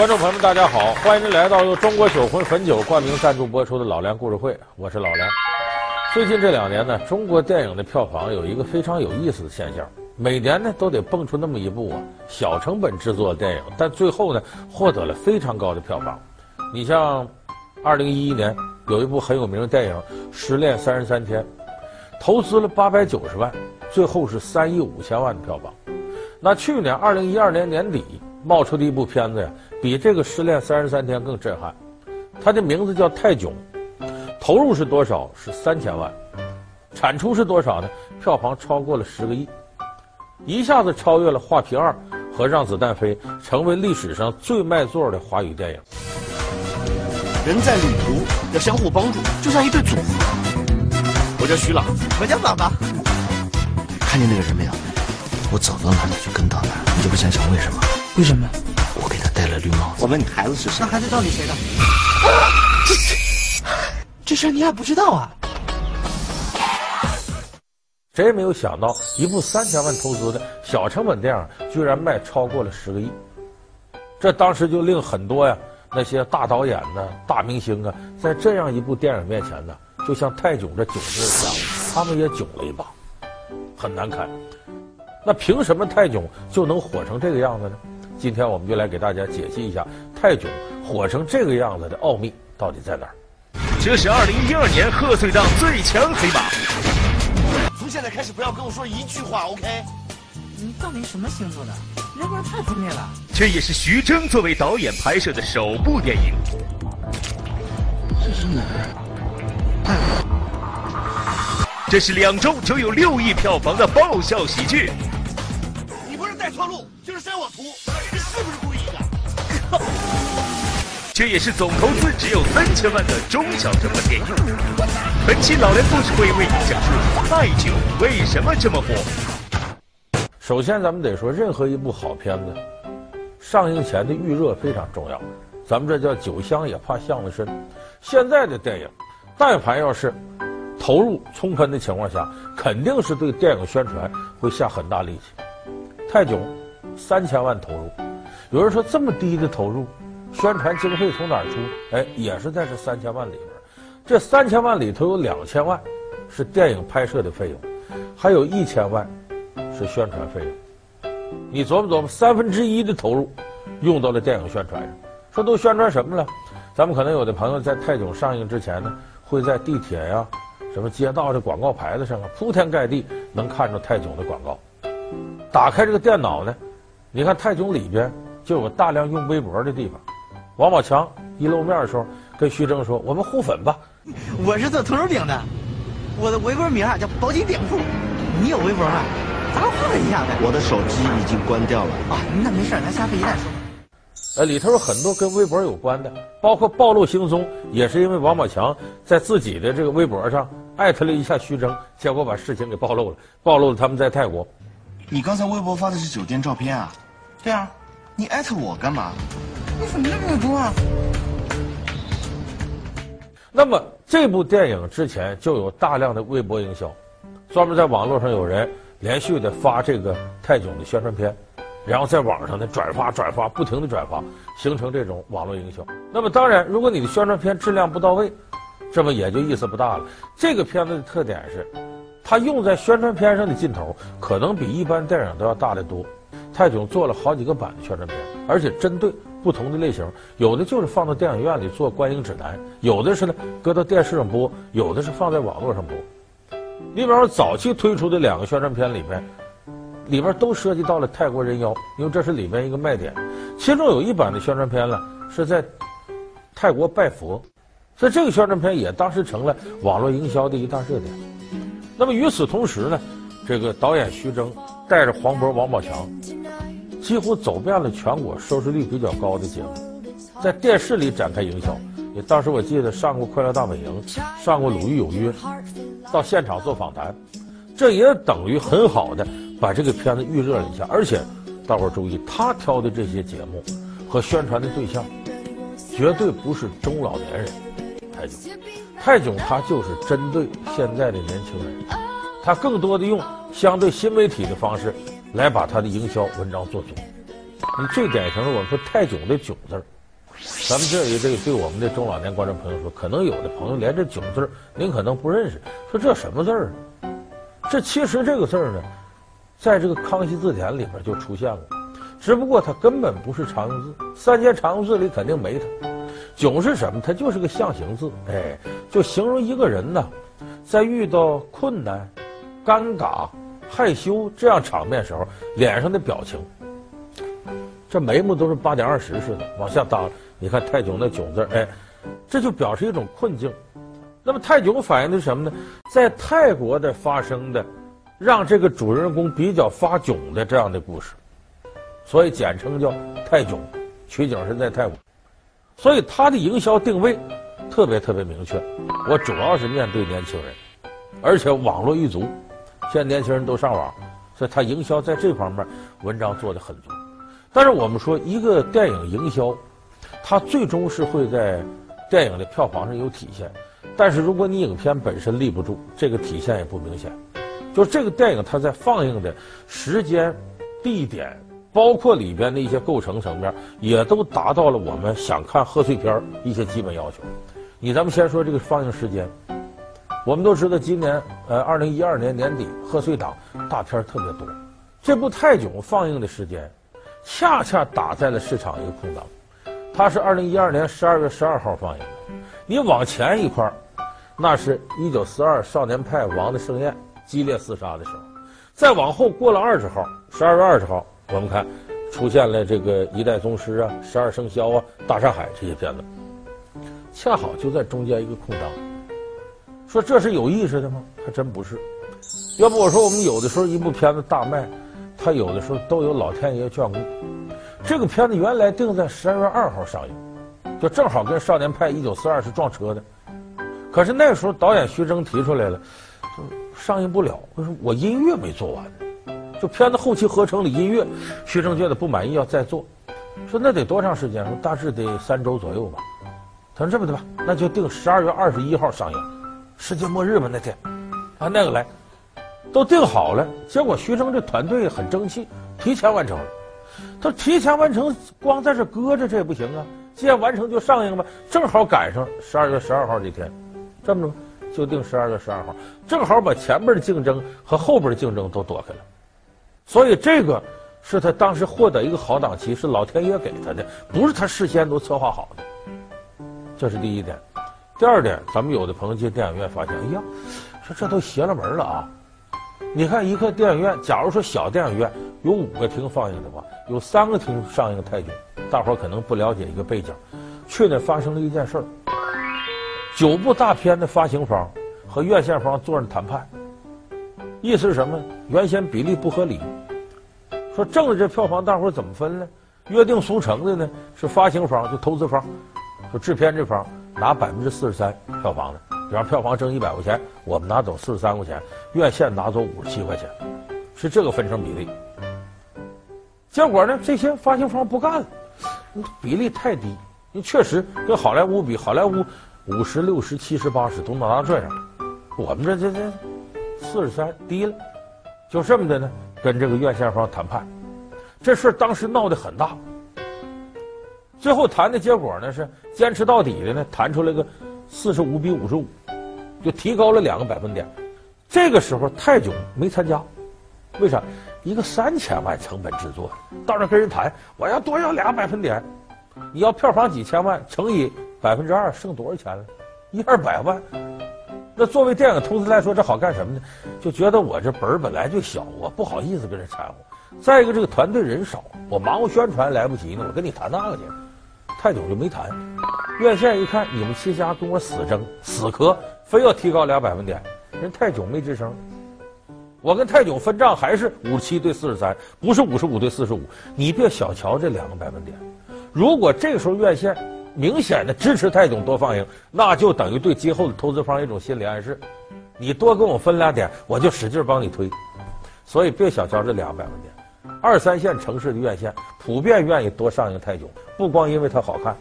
观众朋友们，大家好！欢迎您来到由中国酒魂汾酒冠名赞助播出的《老梁故事会》，我是老梁。最近这两年呢，中国电影的票房有一个非常有意思的现象，每年呢都得蹦出那么一部啊小成本制作的电影，但最后呢获得了非常高的票房。你像，二零一一年有一部很有名的电影《失恋三十三天》，投资了八百九十万，最后是三亿五千万的票房。那去年二零一二年年底。冒出的一部片子呀，比这个《失恋三十三天》更震撼。它的名字叫《泰囧》，投入是多少？是三千万，产出是多少呢？票房超过了十个亿，一下子超越了《画皮二》和《让子弹飞》，成为历史上最卖座的华语电影。人在旅途要相互帮助，就像一对组合。我叫徐朗，我叫宝宝。看见那个人没有？我走到哪里就跟到哪儿，你就不想想为什么？为什么？戴了绿帽子。我问你，孩子是谁？那孩子到底谁的？这 这事你还不知道啊？谁也没有想到，一部三千万投资的小成本电影，居然卖超过了十个亿。这当时就令很多呀那些大导演呢、大明星啊，在这样一部电影面前呢，就像泰囧这囧字一样，他们也囧了一把，很难堪。那凭什么泰囧就能火成这个样子呢？今天我们就来给大家解析一下泰囧火成这个样子的奥秘到底在哪儿。这是二零一二年贺岁档最强黑马。从现在开始不要跟我说一句话，OK？你到底什么星座的？人格太分裂了。这也是徐峥作为导演拍摄的首部电影。这是哪儿？这是两周就有六亿票房的爆笑喜剧。这也是总投资只有三千万的中小成本电影。本期老梁故事会为你讲述泰囧为什么这么火。首先，咱们得说，任何一部好片子，上映前的预热非常重要。咱们这叫酒香也怕巷子深。现在的电影，但凡要是。投入充分的情况下，肯定是对电影宣传会下很大力气。泰囧三千万投入，有人说这么低的投入，宣传经费从哪儿出？哎，也是在这三千万里边。这三千万里头有两千万是电影拍摄的费用，还有一千万是宣传费用。你琢磨琢磨，三分之一的投入用到了电影宣传上。说都宣传什么了？咱们可能有的朋友在泰囧上映之前呢，会在地铁呀。什么街道的广告牌子上啊，铺天盖地能看着泰囧的广告。打开这个电脑呢，你看泰囧里边就有大量用微博的地方。王宝强一露面的时候，跟徐峥说：“我们互粉吧。”我是做兔肉饼的，我的微博名啊叫宝鸡饼铺。你有微博吗？咱们互粉一下呗。我的手机已经关掉了。啊，那没事，咱下次一再说。呃，里头有很多跟微博有关的，包括暴露行踪，也是因为王宝强在自己的这个微博上艾特了一下徐峥，结果把事情给暴露了，暴露了他们在泰国。你刚才微博发的是酒店照片啊？对啊，你艾特我干嘛？你怎么那么多啊？那么这部电影之前就有大量的微博营销，专门在网络上有人连续的发这个泰囧的宣传片。然后在网上呢转发转发，不停的转发，形成这种网络营销。那么当然，如果你的宣传片质量不到位，这么也就意思不大了。这个片子的特点是，它用在宣传片上的镜头可能比一般电影都要大得多。泰囧做了好几个版的宣传片，而且针对不同的类型，有的就是放到电影院里做观影指南，有的是呢搁到电视上播，有的是放在网络上播。你比方说早期推出的两个宣传片里面。里边都涉及到了泰国人妖，因为这是里面一个卖点。其中有一版的宣传片呢，是在泰国拜佛，所以这个宣传片也当时成了网络营销的一大热点。那么与此同时呢，这个导演徐峥带着黄渤、王宝强，几乎走遍了全国收视率比较高的节目，在电视里展开营销。也当时我记得上过《快乐大本营》，上过《鲁豫有约》，到现场做访谈，这也等于很好的。把这个片子预热了一下，而且大伙儿注意，他挑的这些节目和宣传的对象，绝对不是中老年人。泰囧，泰囧，他就是针对现在的年轻人，他更多的用相对新媒体的方式来把他的营销文章做足。你最典型的，我们说泰囧的“囧”字儿，咱们这里这个对我们的中老年观众朋友说，可能有的朋友连这“囧”字儿您可能不认识，说这什么字儿？这其实这个字儿呢，在这个康熙字典里边就出现了，只不过它根本不是常用字，三节常用字里肯定没它。囧是什么？它就是个象形字，哎，就形容一个人呢，在遇到困难、尴尬、害羞这样场面时候，脸上的表情。这眉毛都是八点二十似的往下耷，你看泰囧那“囧”字，哎，这就表示一种困境。那么泰囧反映的是什么呢？在泰国的发生的，让这个主人公比较发囧的这样的故事，所以简称叫泰囧，取景是在泰国。所以它的营销定位特别特别明确，我主要是面对年轻人，而且网络一族，现在年轻人都上网，所以他营销在这方面文章做得很足。但是我们说一个电影营销，它最终是会在电影的票房上有体现。但是如果你影片本身立不住，这个体现也不明显。就这个电影它在放映的时间、地点。包括里边的一些构成层面，也都达到了我们想看贺岁片一些基本要求。你咱们先说这个放映时间，我们都知道今年呃二零一二年年底贺岁档大片特别多，这部泰囧放映的时间，恰恰打在了市场一个空档。它是二零一二年十二月十二号放映的，你往前一块儿那是一九四二少年派王的盛宴激烈厮杀的时候，再往后过了二十号，十二月二十号。我们看，出现了这个一代宗师啊、十二生肖啊、大上海这些片子，恰好就在中间一个空档。说这是有意识的吗？还真不是。要不我说我们有的时候一部片子大卖，它有的时候都有老天爷眷顾。这个片子原来定在十二月二号上映，就正好跟少年派一九四二是撞车的。可是那时候导演徐峥提出来了，就上映不了，为什么？我音乐没做完。就片子后期合成的音乐，徐峥觉得不满意，要再做，说那得多长时间？说大致得三周左右吧。他说这么的吧，那就定十二月二十一号上映，世界末日嘛那天，按那个来，都定好了。结果徐峥这团队很争气，提前完成了。他提前完成，光在这搁着这也不行啊！既然完成就上映吧，正好赶上十二月十二号这天，这么着就定十二月十二号，正好把前边的竞争和后边的竞争都躲开了。所以这个是他当时获得一个好档期，是老天爷给他的，不是他事先都策划好的。这是第一点。第二点，咱们有的朋友进电影院发现，哎呀，说这都邪了门了啊！你看一个电影院，假如说小电影院有五个厅放映的话，有三个厅上映泰囧，大伙儿可能不了解一个背景，去年发生了一件事儿：九部大片的发行方和院线方坐着谈判，意思是什么？原先比例不合理。说挣的这票房，大伙儿怎么分呢？约定俗成的呢，是发行方就投资方，就制片这方拿百分之四十三票房的，比方票房挣一百块钱，我们拿走四十三块钱，院线拿走五十七块钱，是这个分成比例。结果呢，这些发行方不干了，比例太低，你确实跟好莱坞比，好莱坞五十六十七十八十都能拿这样，我们这这这四十三低了，就这么的呢。跟这个院线方谈判，这事当时闹得很大。最后谈的结果呢是坚持到底的呢，谈出来个四十五比五十五，就提高了两个百分点。这个时候泰囧没参加，为啥？一个三千万成本制作，到那跟人谈，我要多要俩百分点。你要票房几千万乘以百分之二，剩多少钱了？一二百万。那作为电影投资来说，这好干什么呢？就觉得我这本本来就小，我不好意思跟人掺和。再一个，这个团队人少，我忙活宣传来不及呢，我跟你谈那个去。泰囧就没谈。院线一看，你们七家跟我死争死磕，非要提高俩百分点，人泰囧没吱声。我跟泰囧分账还是五十七对四十三，不是五十五对四十五。你别小瞧这两个百分点。如果这个时候院线，明显的支持泰囧多放映，那就等于对今后的投资方一种心理暗示：你多跟我分两点，我就使劲帮你推。所以别小瞧这两个百分点，二三线城市的院线普遍愿意多上映泰囧，不光因为它好看，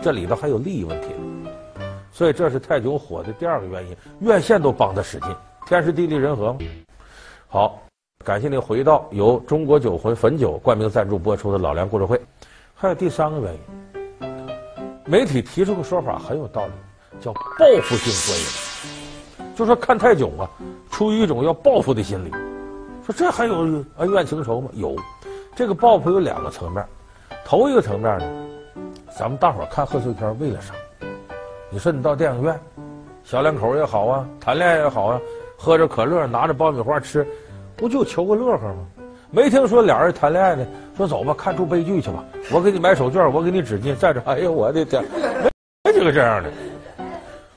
这里头还有利益问题。所以这是泰囧火的第二个原因，院线都帮他使劲，天时地利人和嘛。好。感谢您回到由中国酒魂汾酒冠名赞助播出的《老梁故事会》。还有第三个原因，媒体提出个说法很有道理，叫报复性观影。就说看泰囧啊，出于一种要报复的心理。说这还有恩怨情仇吗？有，这个报复有两个层面。头一个层面呢，咱们大伙儿看贺岁片为了啥？你说你到电影院，小两口也好啊，谈恋爱也好啊，喝着可乐，拿着爆米花吃。不就求个乐呵吗？没听说俩人谈恋爱呢。说走吧，看出悲剧去吧。我给你买手绢，我给你纸巾，在这。哎呦，我的天，没几个这样的。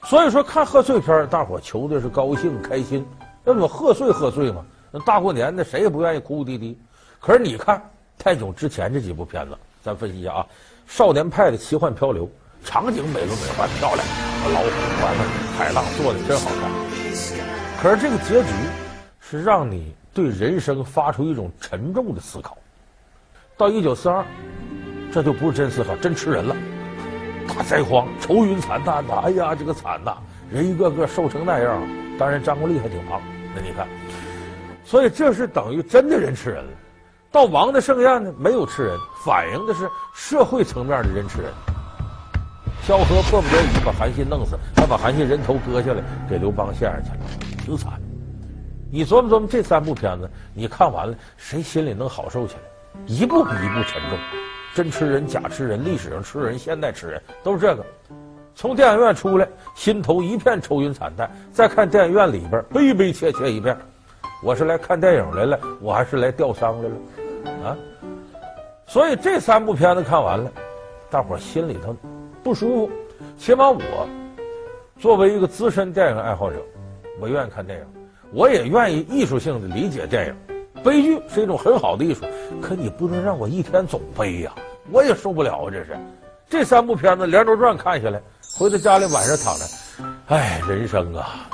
所以说看贺岁片，大伙求的是高兴开心，那么贺岁贺岁嘛？那大过年的，谁也不愿意哭哭啼啼。可是你看泰囧之前这几部片子，咱分析一下啊。少年派的奇幻漂流，场景美轮美奂漂亮，老虎、完了海浪做的真好看。可是这个结局是让你。对人生发出一种沉重的思考。到一九四二，这就不是真思考，真吃人了。大灾荒，愁云惨淡的！哎呀，这个惨呐！人一个个瘦成那样，当然张国立还挺胖。那你看，所以这是等于真的人吃人了。到王的盛宴呢，没有吃人，反映的是社会层面的人吃人。萧何迫不得已把韩信弄死，他把韩信人头割下来给刘邦献上去了，挺惨。你琢磨琢磨这三部片子，你看完了，谁心里能好受起来？一部比一部沉重，真吃人，假吃人，历史上吃人，现代吃人，都是这个。从电影院出来，心头一片愁云惨淡；再看电影院里边，悲悲切切一片。我是来看电影来了，我还是来吊丧来了？啊！所以这三部片子看完了，大伙心里头不舒服。起码我作为一个资深电影爱好者，我愿意看电影。我也愿意艺术性的理解电影，悲剧是一种很好的艺术，可你不能让我一天总悲呀，我也受不了啊！这是，这三部片子连轴转看下来，回到家里晚上躺着，哎，人生啊！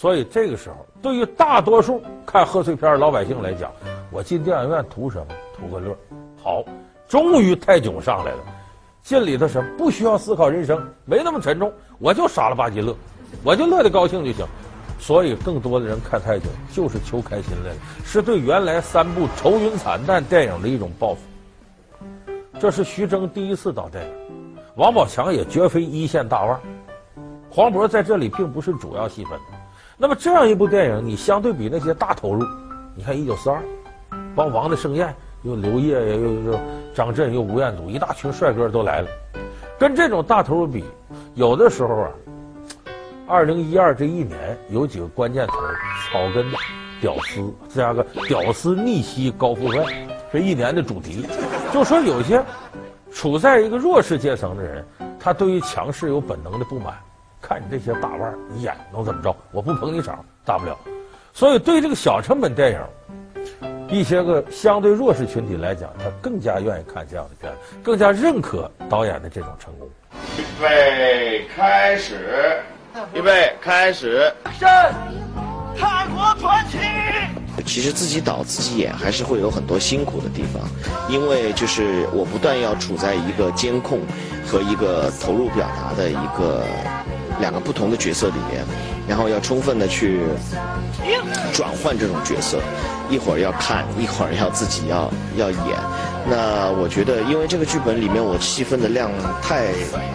所以这个时候，对于大多数看贺岁片老百姓来讲，我进电影院图什么？图个乐。好，终于泰囧上来了，进里头什么？不需要思考人生，没那么沉重，我就傻了吧唧乐，我就乐得高兴就行。所以，更多的人看泰囧就是求开心来了，是对原来三部愁云惨淡电影的一种报复。这是徐峥第一次导电影，王宝强也绝非一线大腕，黄渤在这里并不是主要戏份。那么这样一部电影，你相对比那些大投入，你看《一九四二》，帮王的盛宴，又刘烨，又又张震，又吴彦祖，一大群帅哥都来了，跟这种大投入比，有的时候啊。二零一二这一年有几个关键词：草根、屌丝，再加个屌丝逆袭高富帅，这一年的主题。就说有些处在一个弱势阶层的人，他对于强势有本能的不满。看你这些大腕儿，你演能怎么着？我不捧你场，大不了。所以对这个小成本电影，一些个相对弱势群体来讲，他更加愿意看这样的片子，更加认可导演的这种成功。预备，开始。预备开始。泰国传奇。其实自己导自己演还是会有很多辛苦的地方，因为就是我不断要处在一个监控和一个投入表达的一个两个不同的角色里面，然后要充分的去转换这种角色，一会儿要看，一会儿要自己要要演。那我觉得，因为这个剧本里面我戏份的量太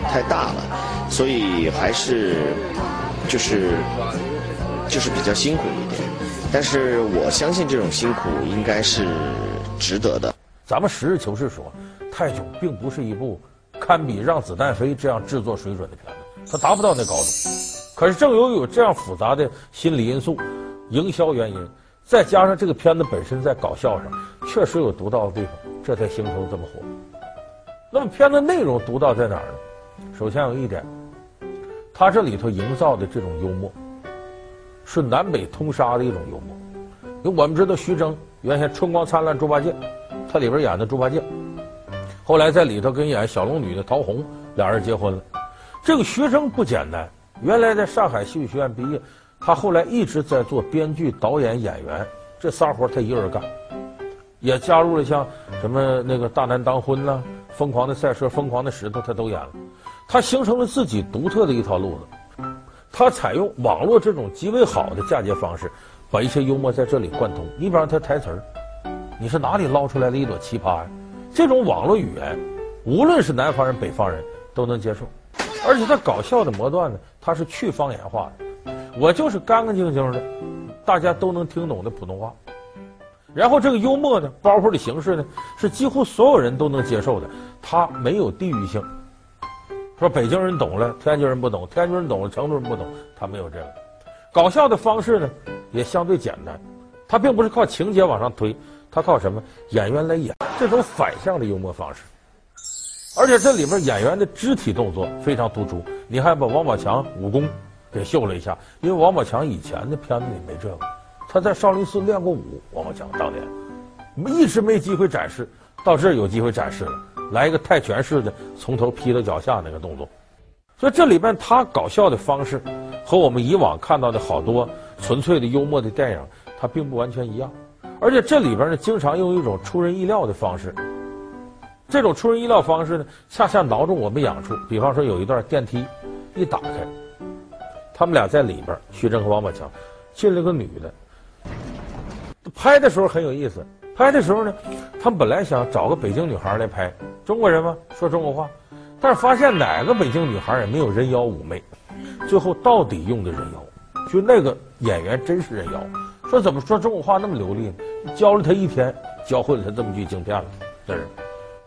太大了。所以还是就是就是比较辛苦一点，但是我相信这种辛苦应该是值得的。咱们实事求是说，《泰囧》并不是一部堪比《让子弹飞》这样制作水准的片子，他达不到那高度。可是正由于有这样复杂的心理因素、营销原因，再加上这个片子本身在搞笑上确实有独到的地方，这才形成这么火。那么片子内容独到在哪儿呢？首先有一点。他这里头营造的这种幽默，是南北通杀的一种幽默。因为我们知道徐峥原先《春光灿烂猪八戒》，他里边演的猪八戒，后来在里头跟演小龙女的陶虹俩人结婚了。这个学生不简单，原来在上海戏剧学院毕业，他后来一直在做编剧、导演、演员这仨活他一个人干，也加入了像什么那个大难当婚啦、疯狂的赛车、疯狂的石头，他都演了。他形成了自己独特的一套路子，他采用网络这种极为好的嫁接方式，把一些幽默在这里贯通。你比方他台词儿，你是哪里捞出来的一朵奇葩呀？这种网络语言，无论是南方人、北方人都能接受。而且他搞笑的模段呢，他是去方言化的，我就是干干净净的，大家都能听懂的普通话。然后这个幽默呢，包袱的形式呢，是几乎所有人都能接受的，它没有地域性。说北京人懂了，天津人不懂；天津人懂了，成都人不懂。他没有这个。搞笑的方式呢，也相对简单。他并不是靠情节往上推，他靠什么？演员来演这种反向的幽默方式。而且这里边演员的肢体动作非常突出。你还把王宝强武功给秀了一下，因为王宝强以前的片子里没这个。他在少林寺练过武，王宝强当年一直没机会展示，到这儿有机会展示了。来一个泰拳式的，从头劈到脚下那个动作，所以这里边他搞笑的方式和我们以往看到的好多纯粹的幽默的电影，它并不完全一样。而且这里边呢，经常用一种出人意料的方式。这种出人意料方式呢，恰恰挠中我们痒处。比方说，有一段电梯一打开，他们俩在里边，徐峥和王宝强进了个女的。拍的时候很有意思。拍的时候呢，他们本来想找个北京女孩来拍，中国人嘛，说中国话，但是发现哪个北京女孩也没有人妖妩媚，最后到底用的人妖，就那个演员真是人妖，说怎么说中国话那么流利呢？教了他一天，教会了他这么句京片了，这是。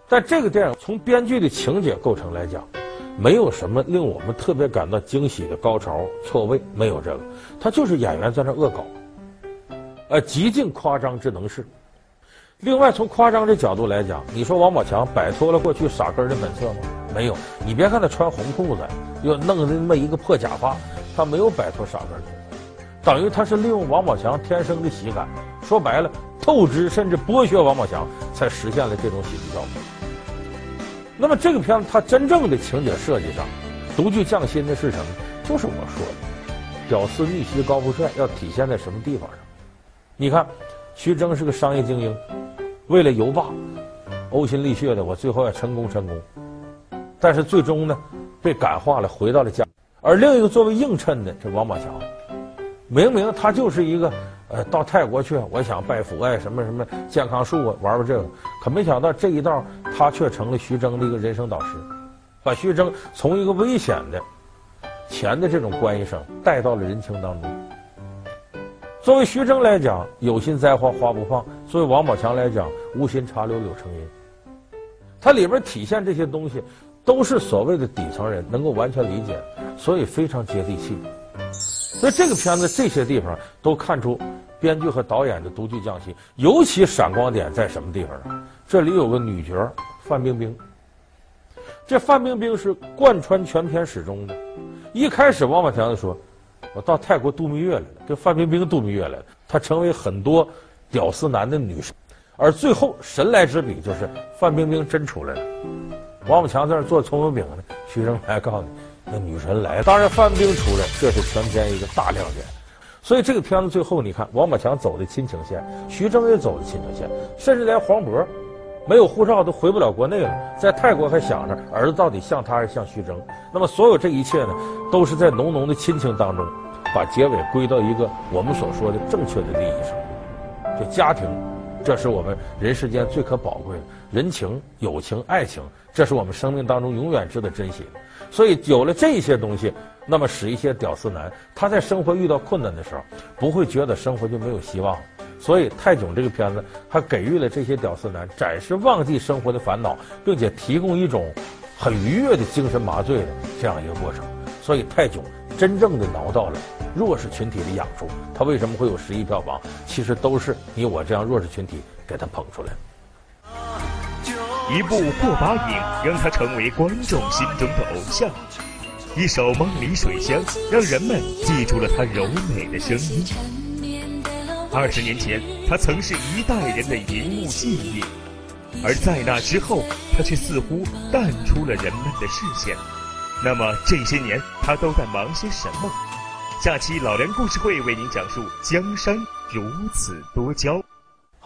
但这个电影从编剧的情节构成来讲，没有什么令我们特别感到惊喜的高潮错位，没有这个，他就是演员在那恶搞，呃，极尽夸张之能事。另外，从夸张的角度来讲，你说王宝强摆脱了过去傻根的本色吗？没有。你别看他穿红裤子，又弄的那么一个破假发，他没有摆脱傻根，等于他是利用王宝强天生的喜感，说白了，透支甚至剥削王宝强，才实现了这种喜剧效果。那么这个片子它真正的情节设计上，独具匠心的是什么？就是我说的，屌丝逆袭高富帅要体现在什么地方上？你看，徐峥是个商业精英。为了游霸，呕心沥血的，我最后要成功成功，但是最终呢，被感化了，回到了家。而另一个作为映衬的这王宝强，明明他就是一个呃，到泰国去，我想拜佛哎，什么什么健康树啊，玩玩这个，可没想到这一道他却成了徐峥的一个人生导师，把徐峥从一个危险的钱的这种关系上带到了人情当中。作为徐峥来讲，有心栽花花不放；作为王宝强来讲，无心插柳柳成荫。它里边体现这些东西，都是所谓的底层人能够完全理解，所以非常接地气。所以这个片子这些地方都看出编剧和导演的独具匠心。尤其闪光点在什么地方呢？这里有个女角范冰冰，这范冰冰是贯穿全片始终的。一开始王宝强就说。我到泰国度蜜月来了，跟范冰冰度蜜月来了。她成为很多屌丝男的女神，而最后神来之笔就是范冰冰真出来了。王宝强在那做葱油饼呢，徐峥来告诉你，那女神来了。当然，范冰冰出来，这是全片一个大亮点。所以这个片子最后你看，王宝强走的亲情线，徐峥也走的亲情线，甚至连黄渤没有护照都回不了国内了，在泰国还想着儿子到底像他还是像徐峥。那么所有这一切呢，都是在浓浓的亲情当中。把结尾归到一个我们所说的正确的利益上，就家庭，这是我们人世间最可宝贵的人情、友情、爱情，这是我们生命当中永远值得珍惜的。所以有了这些东西，那么使一些屌丝男他在生活遇到困难的时候，不会觉得生活就没有希望。所以泰囧这个片子还给予了这些屌丝男暂时忘记生活的烦恼，并且提供一种很愉悦的精神麻醉的这样一个过程。所以泰囧真正的挠到了。弱势群体的养处，他为什么会有十亿票房？其实都是你我这样弱势群体给他捧出来的。一部过把瘾，让他成为观众心中的偶像；一首梦里水乡，让人们记住了他柔美的声音。二十年前，他曾是一代人的荧幕记忆，而在那之后，他却似乎淡出了人们的视线。那么这些年，他都在忙些什么？下期老梁故事会为您讲述江山如此多娇。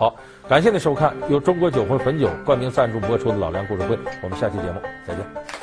好，感谢您收看由中国酒魂汾酒冠名赞助播出的老梁故事会，我们下期节目再见。